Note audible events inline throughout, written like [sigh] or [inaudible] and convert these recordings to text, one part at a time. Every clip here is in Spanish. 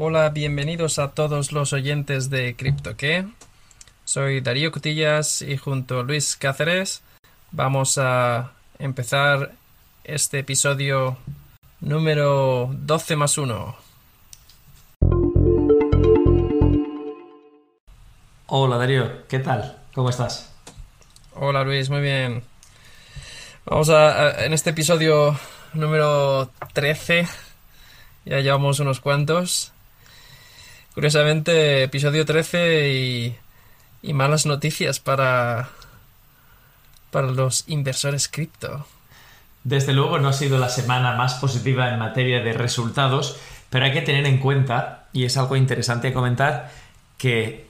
Hola, bienvenidos a todos los oyentes de CryptoQué. Soy Darío Cutillas y junto a Luis Cáceres vamos a empezar este episodio número 12 más 1. Hola Darío, ¿qué tal? ¿Cómo estás? Hola Luis, muy bien. Vamos a, a- en este episodio número 13. Ya llevamos unos cuantos. Curiosamente, episodio 13 y, malas noticias para, para los inversores cripto. Desde luego no ha sido la semana más positiva en materia de resultados, pero hay que tener en cuenta, y es algo interesante comentar, que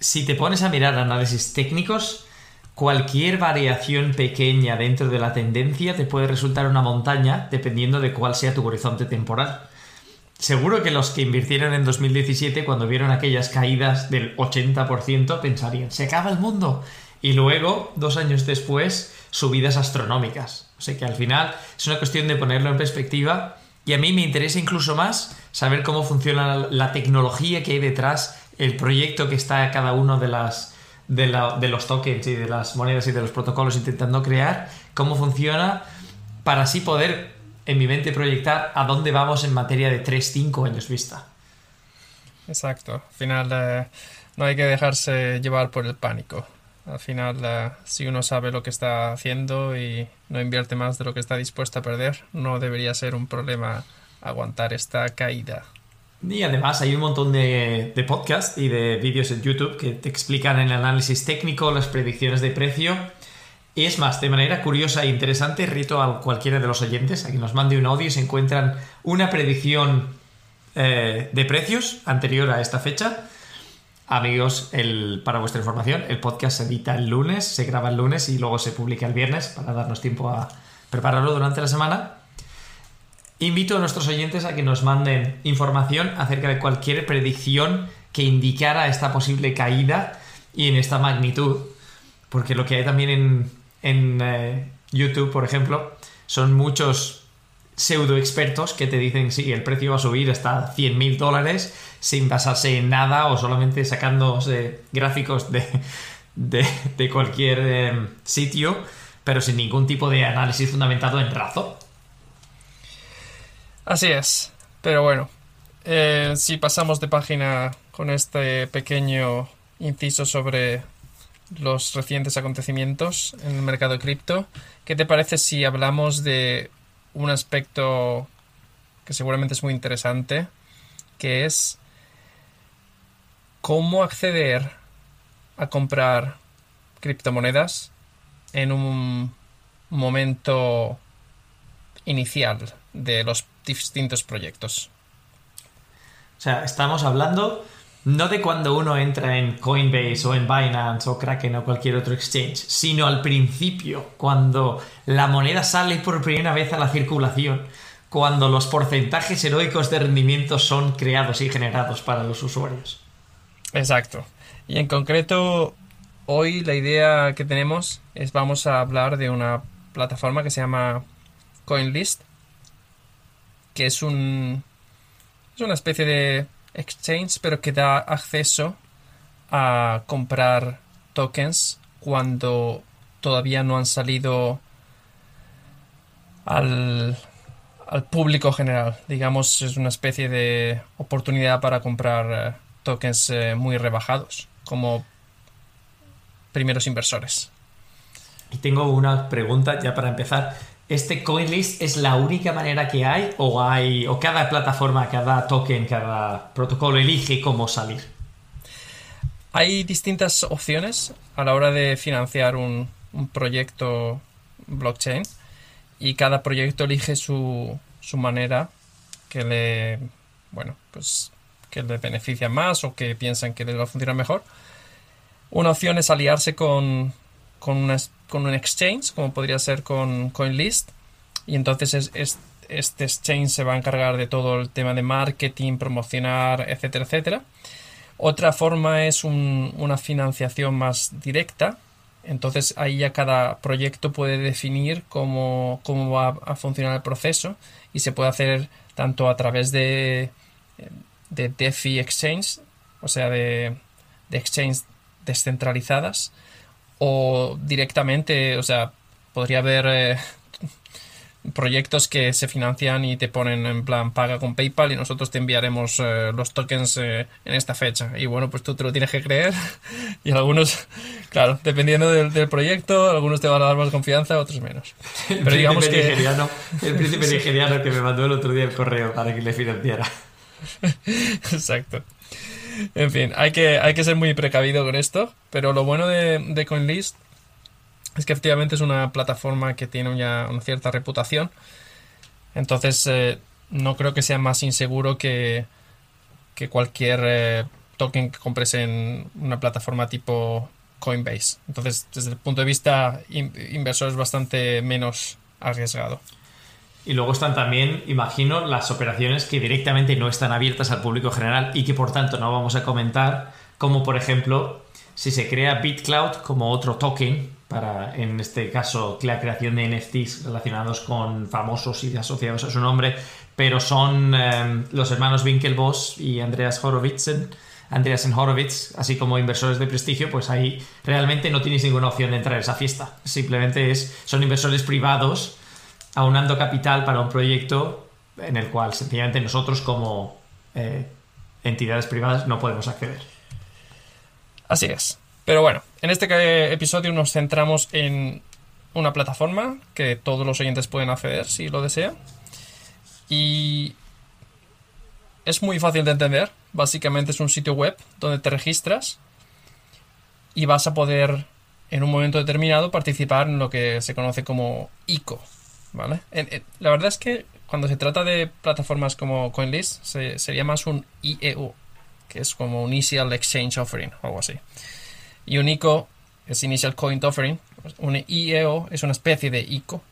si te pones a mirar análisis técnicos, cualquier variación pequeña dentro de la tendencia te puede resultar una montaña dependiendo de cuál sea tu horizonte temporal. Seguro que los que invirtieron en 2017 cuando vieron aquellas caídas del 80% pensarían, se acaba el mundo. Y luego, dos años después, subidas astronómicas. O sea que al final es una cuestión de ponerlo en perspectiva y a mí me interesa incluso más saber cómo funciona la, tecnología que hay detrás, el proyecto que está cada uno de las de, de los tokens y de las monedas y de los protocolos intentando crear, cómo funciona para así poder en mi mente proyectar a dónde vamos en materia de 3-5 años vista. Exacto. Al final eh, no hay que dejarse llevar por el pánico. Al final, eh, si uno sabe lo que está haciendo y no invierte más de lo que está dispuesto a perder, no debería ser un problema aguantar esta caída. Y además hay un montón de, de podcasts y de vídeos en YouTube que te explican el análisis técnico, las predicciones de precio. Y es más, de manera curiosa e interesante, rito a cualquiera de los oyentes a que nos mande un audio y se encuentran una predicción eh, de precios anterior a esta fecha. Amigos, el, para vuestra información, el podcast se edita el lunes, se graba el lunes y luego se publica el viernes para darnos tiempo a prepararlo durante la semana. Invito a nuestros oyentes a que nos manden información acerca de cualquier predicción que indicara esta posible caída y en esta magnitud. Porque lo que hay también en, en, eh, YouTube, por ejemplo, son muchos pseudo expertos que te dicen sí, el precio va a subir hasta 100 mil dólares sin basarse en nada o solamente sacándose gráficos de, de, cualquier eh, sitio, pero sin ningún tipo de análisis fundamentado en razón. Así es. Pero bueno, eh, si pasamos de página con este pequeño inciso sobre los recientes acontecimientos en el mercado cripto, ¿qué te parece si hablamos de un aspecto que seguramente es muy interesante, que es cómo acceder a comprar criptomonedas en un momento inicial de los distintos proyectos. O sea, estamos hablando no de cuando uno entra en Coinbase o en Binance o Kraken o cualquier otro exchange, sino al principio, cuando la moneda sale por primera vez a la circulación, cuando los porcentajes heroicos de rendimiento son creados y generados para los usuarios. Exacto. Y en concreto, hoy la idea que tenemos es vamos a hablar de una plataforma que se llama CoinList, que es un es una especie de exchange, pero que da acceso a comprar tokens cuando todavía no han salido al, al público general. Digamos, es una especie de oportunidad para comprar eh, tokens eh, muy rebajados, como primeros inversores. Y tengo una pregunta ya para empezar. ¿Este CoinList es la única manera que hay o hay o cada plataforma, cada token, cada protocolo elige cómo salir? Hay distintas opciones a la hora de financiar un, proyecto blockchain y cada proyecto elige su, su manera que le bueno pues que le beneficia más o que piensan que les va a funcionar mejor. Una opción es aliarse con, con, una, con un exchange, como podría ser con CoinList, y entonces es, es, este exchange se va a encargar de todo el tema de marketing, promocionar, etcétera, etcétera. Otra forma es un- una financiación más directa. Entonces ahí ya cada proyecto puede definir cómo, cómo va a funcionar el proceso y se puede hacer tanto a través de de DeFi Exchange, o sea, de, de exchange descentralizadas, o directamente, o sea, podría haber eh, proyectos que se financian y te ponen en plan paga con PayPal y nosotros te enviaremos eh, los tokens eh, en esta fecha. Y bueno, pues tú te lo tienes que creer [laughs] y algunos, claro, dependiendo del, proyecto, algunos te van a dar más confianza, otros menos. [laughs] Pero el digamos que... Nigeriano, el príncipe [laughs] nigeriano que me mandó el otro día el correo para que le financiara. Exacto. En fin, hay que, hay que ser muy precavido con esto, pero lo bueno de, de CoinList es que efectivamente es una plataforma que tiene ya una cierta reputación. Entonces, eh, no creo que sea más inseguro que, que cualquier eh, token que compres en una plataforma tipo Coinbase. Entonces, desde el punto de vista inversor es bastante menos arriesgado. Y luego están también, imagino, las operaciones que directamente no están abiertas al público general y que por tanto no vamos a comentar, como por ejemplo si se crea BitCloud como otro token para, en este caso, la creación de NFTs relacionados con famosos y asociados a su nombre, pero son em, los hermanos Winklevoss y Andreas Horowitz, Andreas Horowitz, así como inversores de prestigio, pues ahí realmente no tienes ninguna opción de entrar a esa fiesta. Simplemente es, son inversores privados aunando capital para un proyecto en el cual sencillamente nosotros como eh, entidades privadas no podemos acceder. Así es. Pero bueno, en este episodio nos centramos en una plataforma que todos los oyentes pueden acceder si lo desean. Y es muy fácil de entender. Básicamente es un sitio web donde te registras y vas a poder en un momento determinado participar en lo que se conoce como ICO. ¿Vale? la verdad es que cuando se trata de plataformas como CoinList sería más un IEO, que es como un Initial Exchange Offering o algo así. Y un ICO es Initial Coin Offering. Un IEO es una especie de ICO,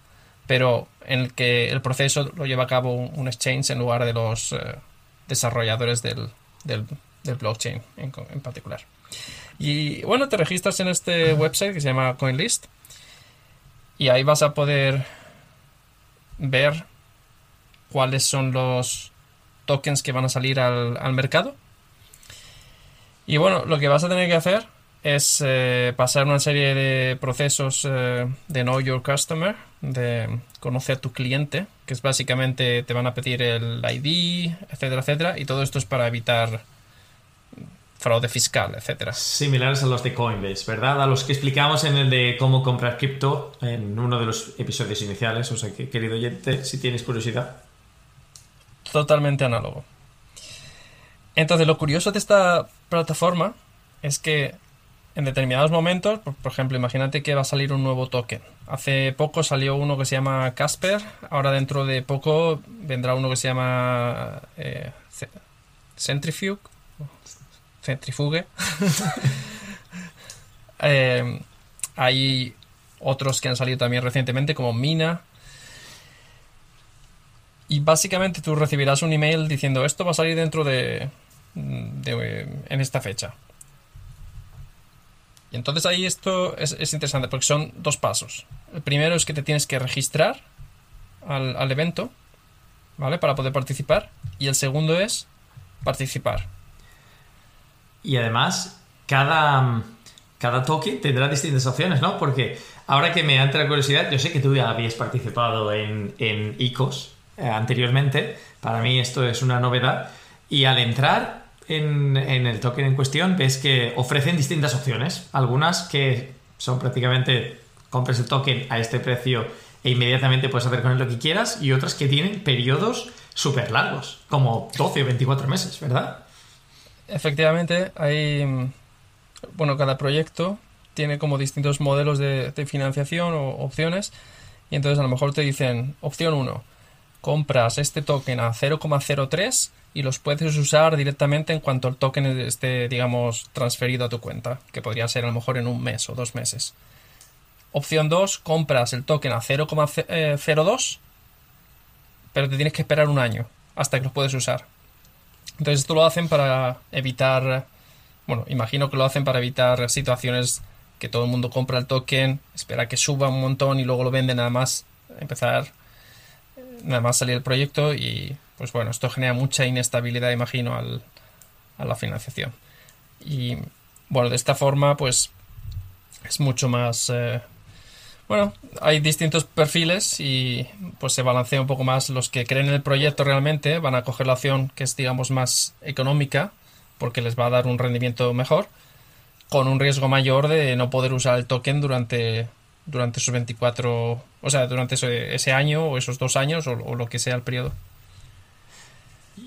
pero en el que el proceso lo lleva a cabo un, exchange en lugar de los eh, desarrolladores del, blockchain en, en, particular. Y bueno, te registras en este website que se llama CoinList y ahí vas a poder ver cuáles son los tokens que van a salir al, al mercado. Y bueno, lo que vas a tener que hacer es eh, pasar una serie de procesos eh, de Know Your Customer, de conocer a tu cliente, que es básicamente te van a pedir el ID, etcétera, etcétera, y todo esto es para evitar fraude fiscal, etcétera. Similares a los de Coinbase, ¿verdad? A los que explicamos en el de cómo comprar cripto en uno de los episodios iniciales, o sea que, querido oyente, si tienes curiosidad. Totalmente análogo. Entonces, lo curioso de esta plataforma es que en determinados momentos, por, ejemplo, imagínate que va a salir un nuevo token. Hace poco salió uno que se llama Casper, ahora dentro de poco vendrá uno que se llama eh, Centrifuge. Centrifuge. [laughs] Eh, hay otros que han salido también recientemente como Mina. Y básicamente tú recibirás un email diciendo esto va a salir dentro de en esta fecha. Y entonces ahí esto es, interesante porque son dos pasos. El primero es que te tienes que registrar al, evento, ¿vale? Para poder participar. Y el segundo es participar. Y además, cada, cada toque tendrá distintas opciones, ¿no? Porque ahora que me entra la curiosidad, yo sé que tú ya habías participado en, en ICOs eh, anteriormente. Para mí esto es una novedad. Y al entrar, en, el token en cuestión ves que ofrecen distintas opciones. Algunas que son prácticamente compres el token a este precio e inmediatamente puedes hacer con él lo que quieras y otras que tienen periodos súper largos, como 12 o 24 meses, ¿verdad? Efectivamente, hay... Bueno, cada proyecto tiene como distintos modelos de, financiación o opciones y entonces a lo mejor te dicen, opción 1, compras este token a 0,03 y los puedes usar directamente en cuanto el token esté, digamos, transferido a tu cuenta, que podría ser a lo mejor en un mes o dos meses. Opción 2, compras el token a 0,02, pero te tienes que esperar un año hasta que lo puedes usar. Entonces esto lo hacen para evitar, bueno, imagino que lo hacen para evitar situaciones que todo el mundo compra el token, espera que suba un montón y luego lo vende nada más, empezar nada más salir el proyecto y pues bueno, esto genera mucha inestabilidad, imagino, al, a la financiación. Y bueno, de esta forma pues es mucho más... Eh, bueno, hay distintos perfiles y pues se balancea un poco más los que creen en el proyecto realmente, van a coger la opción que es digamos más económica porque les va a dar un rendimiento mejor con un riesgo mayor de no poder usar el token durante durante esos 24, o sea, durante ese, año o esos dos años o, lo que sea el periodo.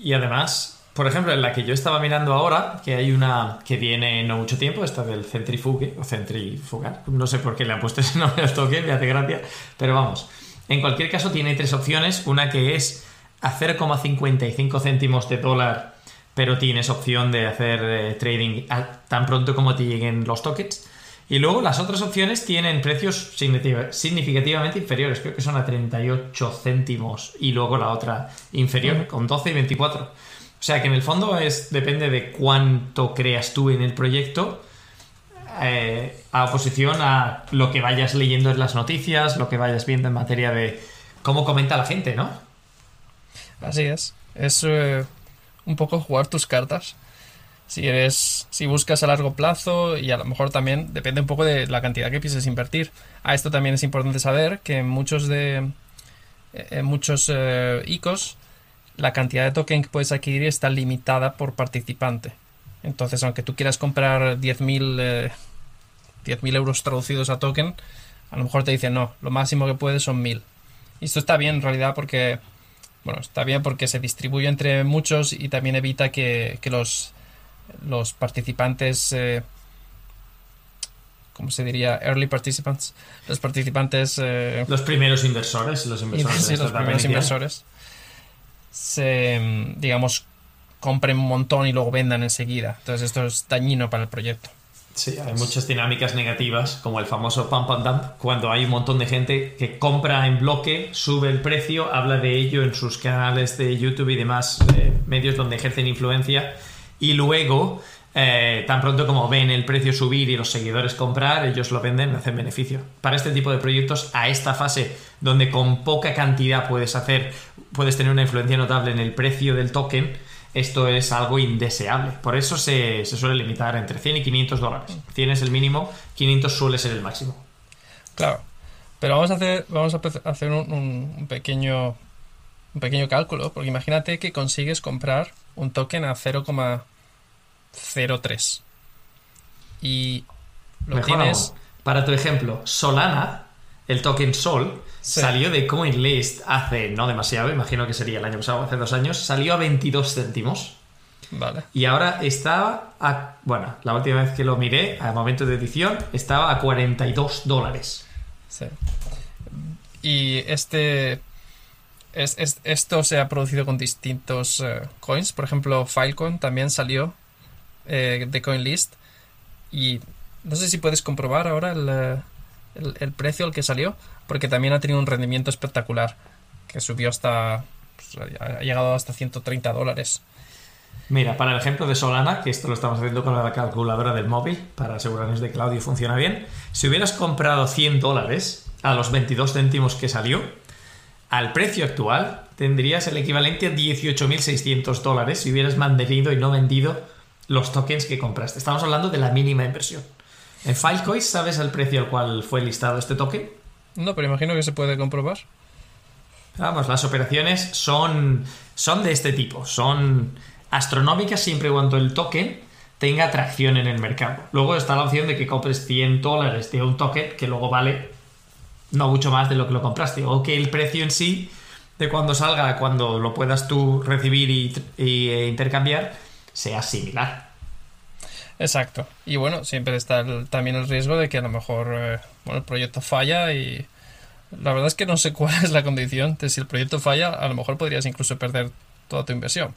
Y además, por ejemplo, en la que yo estaba mirando ahora, que hay una que viene no mucho tiempo, esta del centrifuge o centrifugar, no sé por qué le han puesto [laughs] ese nombre al token, me hace gracia, pero vamos, en cualquier caso tiene tres opciones, una que es a 0,55 céntimos de dólar, pero tienes opción de hacer eh, trading tan pronto como te lleguen los tokens. Y luego las otras opciones tienen precios significativamente inferiores, creo que son a 38 céntimos y luego la otra inferior, con 12 y 24. O sea que en el fondo es depende de cuánto creas tú en el proyecto, eh, a oposición a lo que vayas leyendo en las noticias, lo que vayas viendo en materia de cómo comenta la gente, ¿no? Así es. Es eh, un poco jugar tus cartas si eres si buscas a largo plazo y a lo mejor también depende un poco de la cantidad que pienses invertir a esto también es importante saber que muchos de en muchos eh, ICOs la cantidad de token que puedes adquirir está limitada por participante entonces aunque tú quieras comprar 10.000 eh, 10.000 euros traducidos a token a lo mejor te dicen no lo máximo que puedes son 1.000 y esto está bien en realidad porque bueno está bien porque se distribuye entre muchos y también evita que, que los los participantes, eh, ¿cómo se diría? Early participants. Los participantes... Eh, los primeros inversores, los inversores. [laughs] los primeros inversores. Se, digamos, compren un montón y luego vendan enseguida. Entonces esto es dañino para el proyecto. Sí, hay muchas dinámicas negativas, como el famoso pump and dump, cuando hay un montón de gente que compra en bloque, sube el precio, habla de ello en sus canales de YouTube y demás eh, medios donde ejercen influencia y luego, eh, tan pronto como ven el precio subir y los seguidores comprar, ellos lo venden, hacen beneficio. Para este tipo de proyectos, a esta fase donde con poca cantidad puedes hacer, puedes tener una influencia notable en el precio del token, esto es algo indeseable. Por eso se, suele limitar entre 100 y 500 dólares. 100 es el mínimo, 500 suele ser el máximo. Claro. Pero vamos a hacer, vamos a hacer un, pequeño un pequeño cálculo, porque imagínate que consigues comprar un token a 0,03 y lo tienes... Para tu ejemplo, Solana, el token Sol, salió de CoinList hace no demasiado, imagino que sería el año pasado, hace dos años, salió a 22 céntimos. Vale. Y ahora está a. Bueno, la última vez que lo miré, al momento de edición, estaba a 42 dólares. Sí. Y este esto se ha producido con distintos eh, coins. Por ejemplo, Filecoin también salió eh, de CoinList. Y no sé si puedes comprobar ahora el, el, precio al que salió. Porque también ha tenido un rendimiento espectacular. Que subió hasta. Pues, ha llegado hasta 130 dólares. Mira, para el ejemplo de Solana, que esto lo estamos haciendo con la calculadora del móvil, para asegurarnos de que el audio funciona bien, si hubieras comprado 100 dólares a los 22 céntimos que salió, al precio actual tendrías el equivalente a 18.600 dólares si hubieras mantenido y no vendido los tokens que compraste. Estamos hablando de la mínima inversión. ¿En Filecoin sabes el precio al cual fue listado este token? No, pero imagino que se puede comprobar. Vamos, las operaciones son, son de este tipo. Son astronómicas siempre cuando el token tenga atracción en el mercado. Luego está la opción de que compres 100 dólares de un token que luego vale no mucho más de lo que lo compraste. O que el precio en sí, de cuando salga, cuando lo puedas tú recibir y, e intercambiar, sea similar. Exacto. Y bueno, siempre está también el riesgo de que a lo mejor eh, el proyecto falla y la verdad es que no sé [laughs] cuál es la condición de si el proyecto falla, a lo mejor podrías incluso perder toda tu inversión.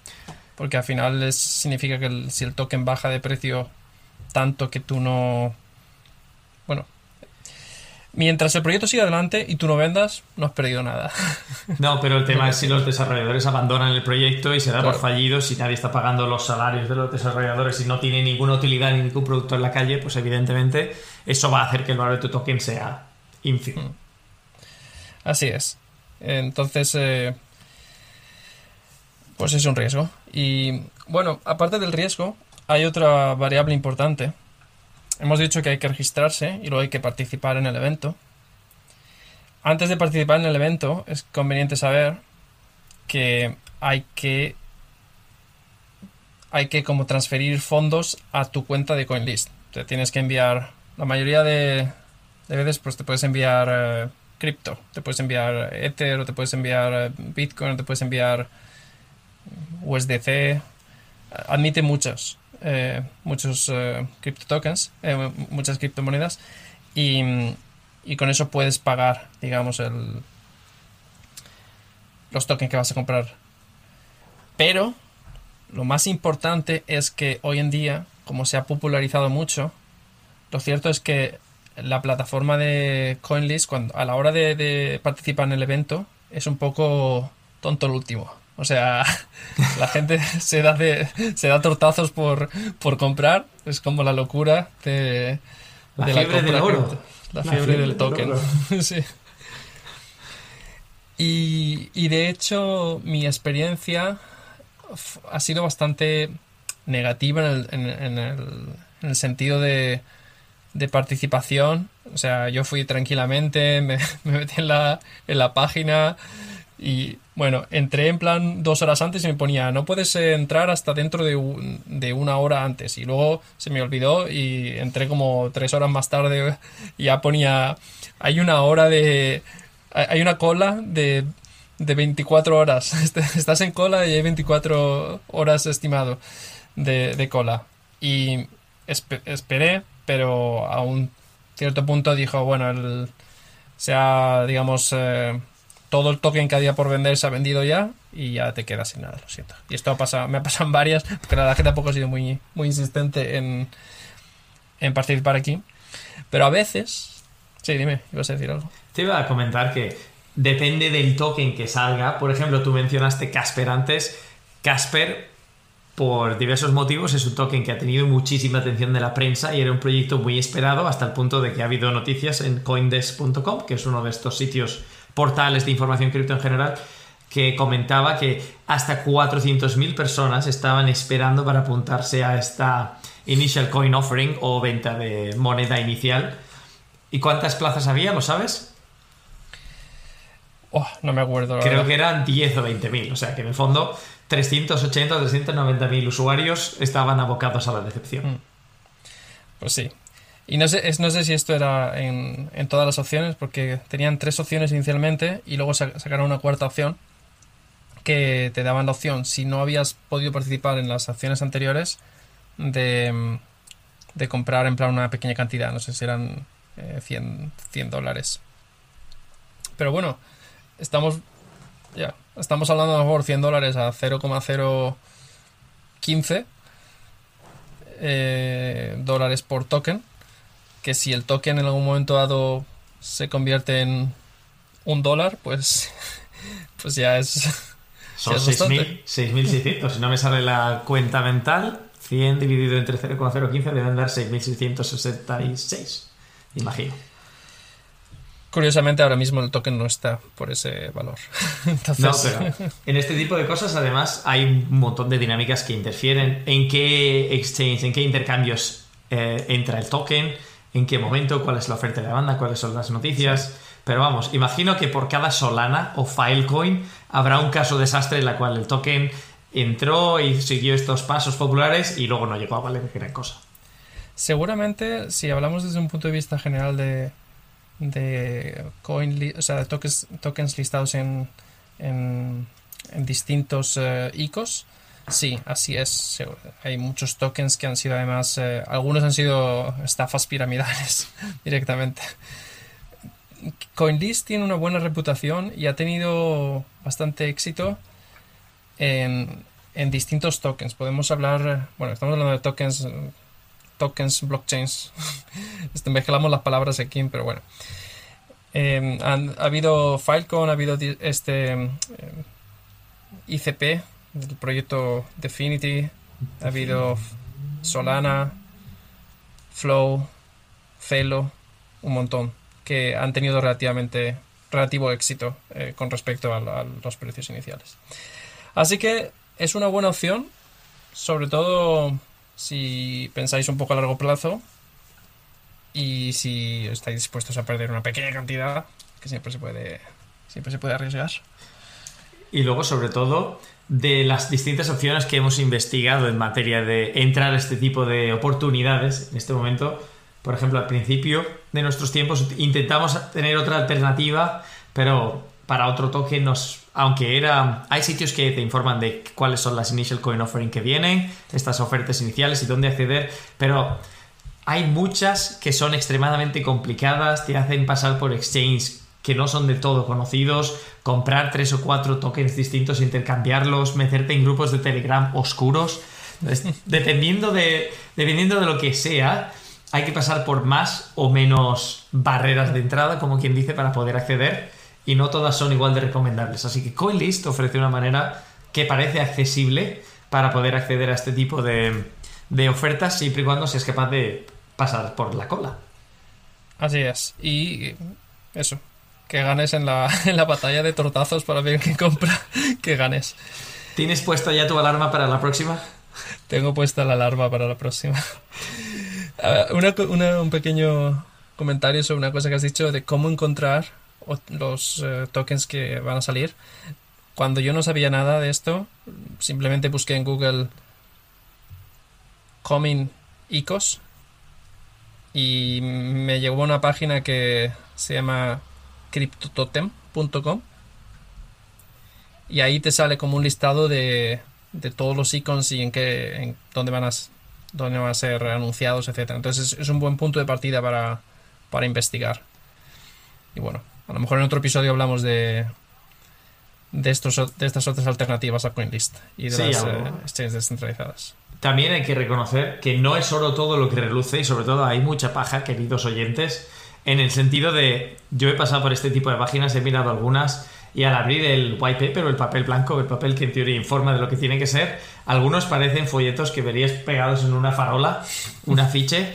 Porque al final significa que si el token baja de precio tanto que tú no... Bueno, Mientras el proyecto siga adelante y tú no vendas, no has perdido nada. No, pero el tema es si los [laughs] desarrolladores abandonan el proyecto y se da por fallido, si nadie está pagando los salarios de los desarrolladores y no tiene ninguna utilidad ni ningún producto en la calle, pues evidentemente eso va a hacer que el valor de tu token sea ínfimo. Mm. Así es. Entonces, eh, pues es un riesgo. Y bueno, aparte del riesgo, hay otra variable importante. Hemos dicho que hay que registrarse y luego hay que participar en el evento. Antes de participar en el evento, es conveniente saber que hay que hay que como transferir fondos a tu cuenta de CoinList. Te tienes que enviar, la mayoría de, veces pues te puedes enviar eh, cripto, te puedes enviar Ether o te puedes enviar eh, Bitcoin o te puedes enviar USDC. Admite muchos, eh, muchos cripto tokens, muchas criptomonedas y, y con eso puedes pagar, digamos, el, los tokens que vas a comprar. Pero lo más importante es que hoy en día, como se ha popularizado mucho, lo cierto es que la plataforma de CoinList, cuando, a la hora de, participar en el evento, es un poco tonto el último. O sea, [laughs] la gente se da, se da tortazos por, por comprar. Es como la locura de, la fiebre del oro. La, fiebre, del token. [laughs] sí. y, y de hecho, mi experiencia ha sido bastante negativa en el, sentido de, participación. O sea, yo fui tranquilamente, [laughs] me, metí en la, en la página y bueno, entré en plan dos horas antes y me ponía, no puedes entrar hasta dentro de, de, una hora antes. Y luego se me olvidó y entré como tres horas más tarde y ya ponía, hay una hora de, hay una cola de de 24 horas. [laughs] Este, estás en cola y hay 24 horas estimado de, cola. Y esperé, pero a un cierto punto dijo, bueno, el, sea, digamos, eh, todo el token que había por vender se ha vendido ya y ya te quedas sin nada, lo siento. Y esto ha pasado, me ha pasado en varias, porque la verdad que tampoco he sido muy, muy insistente en, en participar aquí. Pero a veces... Sí, dime, ibas a decir algo. Te iba a comentar que depende del token que salga. Por ejemplo, tú mencionaste Casper antes. Casper, por diversos motivos, es un token que ha tenido muchísima atención de la prensa y era un proyecto muy esperado hasta el punto de que ha habido noticias en coindesk.com, que es uno de estos sitios portales de información cripto en general, que comentaba que hasta 400.000 personas estaban esperando para apuntarse a esta Initial Coin Offering o venta de moneda inicial. ¿Y cuántas plazas había? ¿Lo sabes? Oh, no me acuerdo. Creo que eran 10 o 20 mil. O sea que en el fondo 380 o 390 mil usuarios estaban abocados a la decepción. Mm. Pues sí. Y no sé, no sé si esto era en, todas las opciones, porque tenían tres opciones inicialmente y luego sacaron una cuarta opción que te daban la opción, si no habías podido participar en las acciones anteriores, de, de comprar en plan una pequeña cantidad. No sé si eran 100, eh, 100 dólares. Pero bueno, estamos ya estamos hablando a lo mejor 100 dólares a 0,015 eh, dólares por token que si el token en algún momento dado se convierte en un dólar pues [laughs] pues ya es [laughs] son 6.600 si no me sale la cuenta mental 100 dividido entre 0,015 deben dar 6.666 imagino Curiosamente, ahora mismo el token no está por ese valor. [laughs] No, pero en este tipo de cosas, además, hay un montón de dinámicas que interfieren. ¿En qué exchange, en qué intercambios eh, entra el token? ¿En qué momento? ¿Cuál es la oferta de la banda? ¿Cuáles son las noticias? Pero vamos, imagino que por cada Solana o Filecoin habrá un caso desastre en la cual el token entró y siguió estos pasos populares y luego no llegó a valer gran cosa. Seguramente, si hablamos desde un punto de vista general de, de coin, o sea, tokens, tokens listados en, en, distintos eh, ICOs. Sí, así es. Hay muchos tokens que han sido además, eh, algunos han sido estafas piramidales [laughs] directamente. CoinList tiene una buena reputación y ha tenido bastante éxito en, distintos tokens. Podemos hablar, bueno, estamos hablando de tokens tokens, blockchains. [laughs] Este, mezclamos las palabras aquí, pero bueno. Em, ha habido Filecoin, ha habido este em, ICP, el proyecto Definity, ha habido Solana, Flow, Celo, un montón, que han tenido relativamente relativo éxito eh, con respecto a, a, los precios iniciales. Así que es una buena opción, sobre todo si pensáis un poco a largo plazo y si estáis dispuestos a perder una pequeña cantidad, que siempre se puede, siempre se puede arriesgar. Y luego, sobre todo, de las distintas opciones que hemos investigado en materia de entrar a este tipo de oportunidades en este momento. Por ejemplo, al principio de nuestros tiempos intentamos tener otra alternativa, pero para otro toque nos... Aunque era... Hay sitios que te informan de cuáles son las initial coin offering que vienen, estas ofertas iniciales y dónde acceder, pero hay muchas que son extremadamente complicadas, te hacen pasar por exchange que no son de todo conocidos, comprar tres o cuatro tokens distintos, intercambiarlos, meterte en grupos de Telegram oscuros. [laughs] dependiendo, de, dependiendo de lo que sea, hay que pasar por más o menos barreras de entrada, como quien dice, para poder acceder. Y no todas son igual de recomendables. Así que CoinList ofrece una manera que parece accesible para poder acceder a este tipo de, de ofertas siempre y cuando seas capaz de pasar por la cola. Así es. Y eso, que ganes en la, [laughs] en la batalla de tortazos para ver quién compra, [laughs] que ganes. ¿Tienes puesta ya tu alarma para la próxima? Tengo puesta la alarma para la próxima. un pequeño comentario sobre una cosa que has dicho de cómo encontrar los eh, tokens que van a salir. Cuando yo no sabía nada de esto, simplemente busqué en Google Coming Icos y me llegó a una página que se llama cryptototem.com y ahí te sale como un listado de, de todos los icons y en qué en dónde van a dónde van a ser anunciados, etcétera. Entonces es, un buen punto de partida para, para investigar. Y bueno, a lo mejor en otro episodio hablamos de de estos de estas otras alternativas a CoinList y de las eh, exchanges descentralizadas. También hay que reconocer que no es oro todo lo que reluce y sobre todo hay mucha paja, queridos oyentes en el sentido de, yo he pasado por este tipo de páginas, he mirado algunas y al abrir el white paper o el papel blanco, el papel que en teoría informa de lo que tiene que ser, algunos parecen folletos que verías pegados en una farola, un afiche,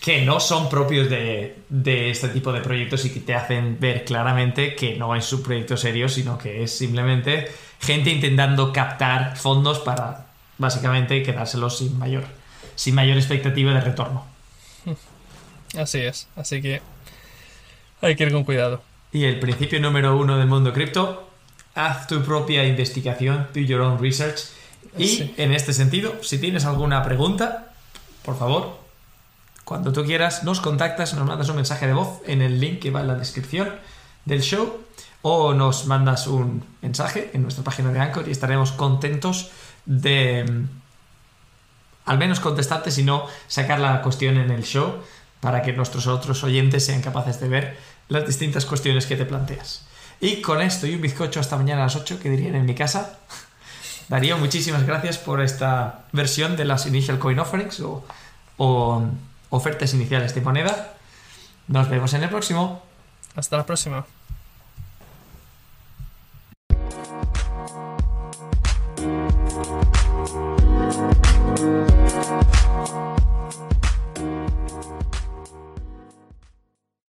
que no son propios de, de, este tipo de proyectos y que te hacen ver claramente que no es un proyecto serio, sino que es simplemente gente intentando captar fondos para básicamente quedárselos sin mayor, sin mayor expectativa de retorno. [laughs] Así es, así que hay que ir con cuidado. Y el principio número uno del mundo cripto, haz tu propia investigación, do your own research. Y en este sentido, si tienes alguna pregunta, por favor, cuando tú quieras, nos contactas, nos mandas un mensaje de voz en el link que va en la descripción del show o nos mandas un mensaje en nuestra página de Anchor y estaremos contentos de mm, al menos contestarte, si no, sacar la cuestión en el show para que nuestros otros oyentes sean capaces de ver las distintas cuestiones que te planteas. Y con esto y un bizcocho hasta mañana a las 8, que dirían en mi casa. [laughs] Darío, muchísimas gracias por esta versión de las Initial Coin Offerings o, o ofertas iniciales de moneda. Nos vemos en el próximo. Hasta la próxima.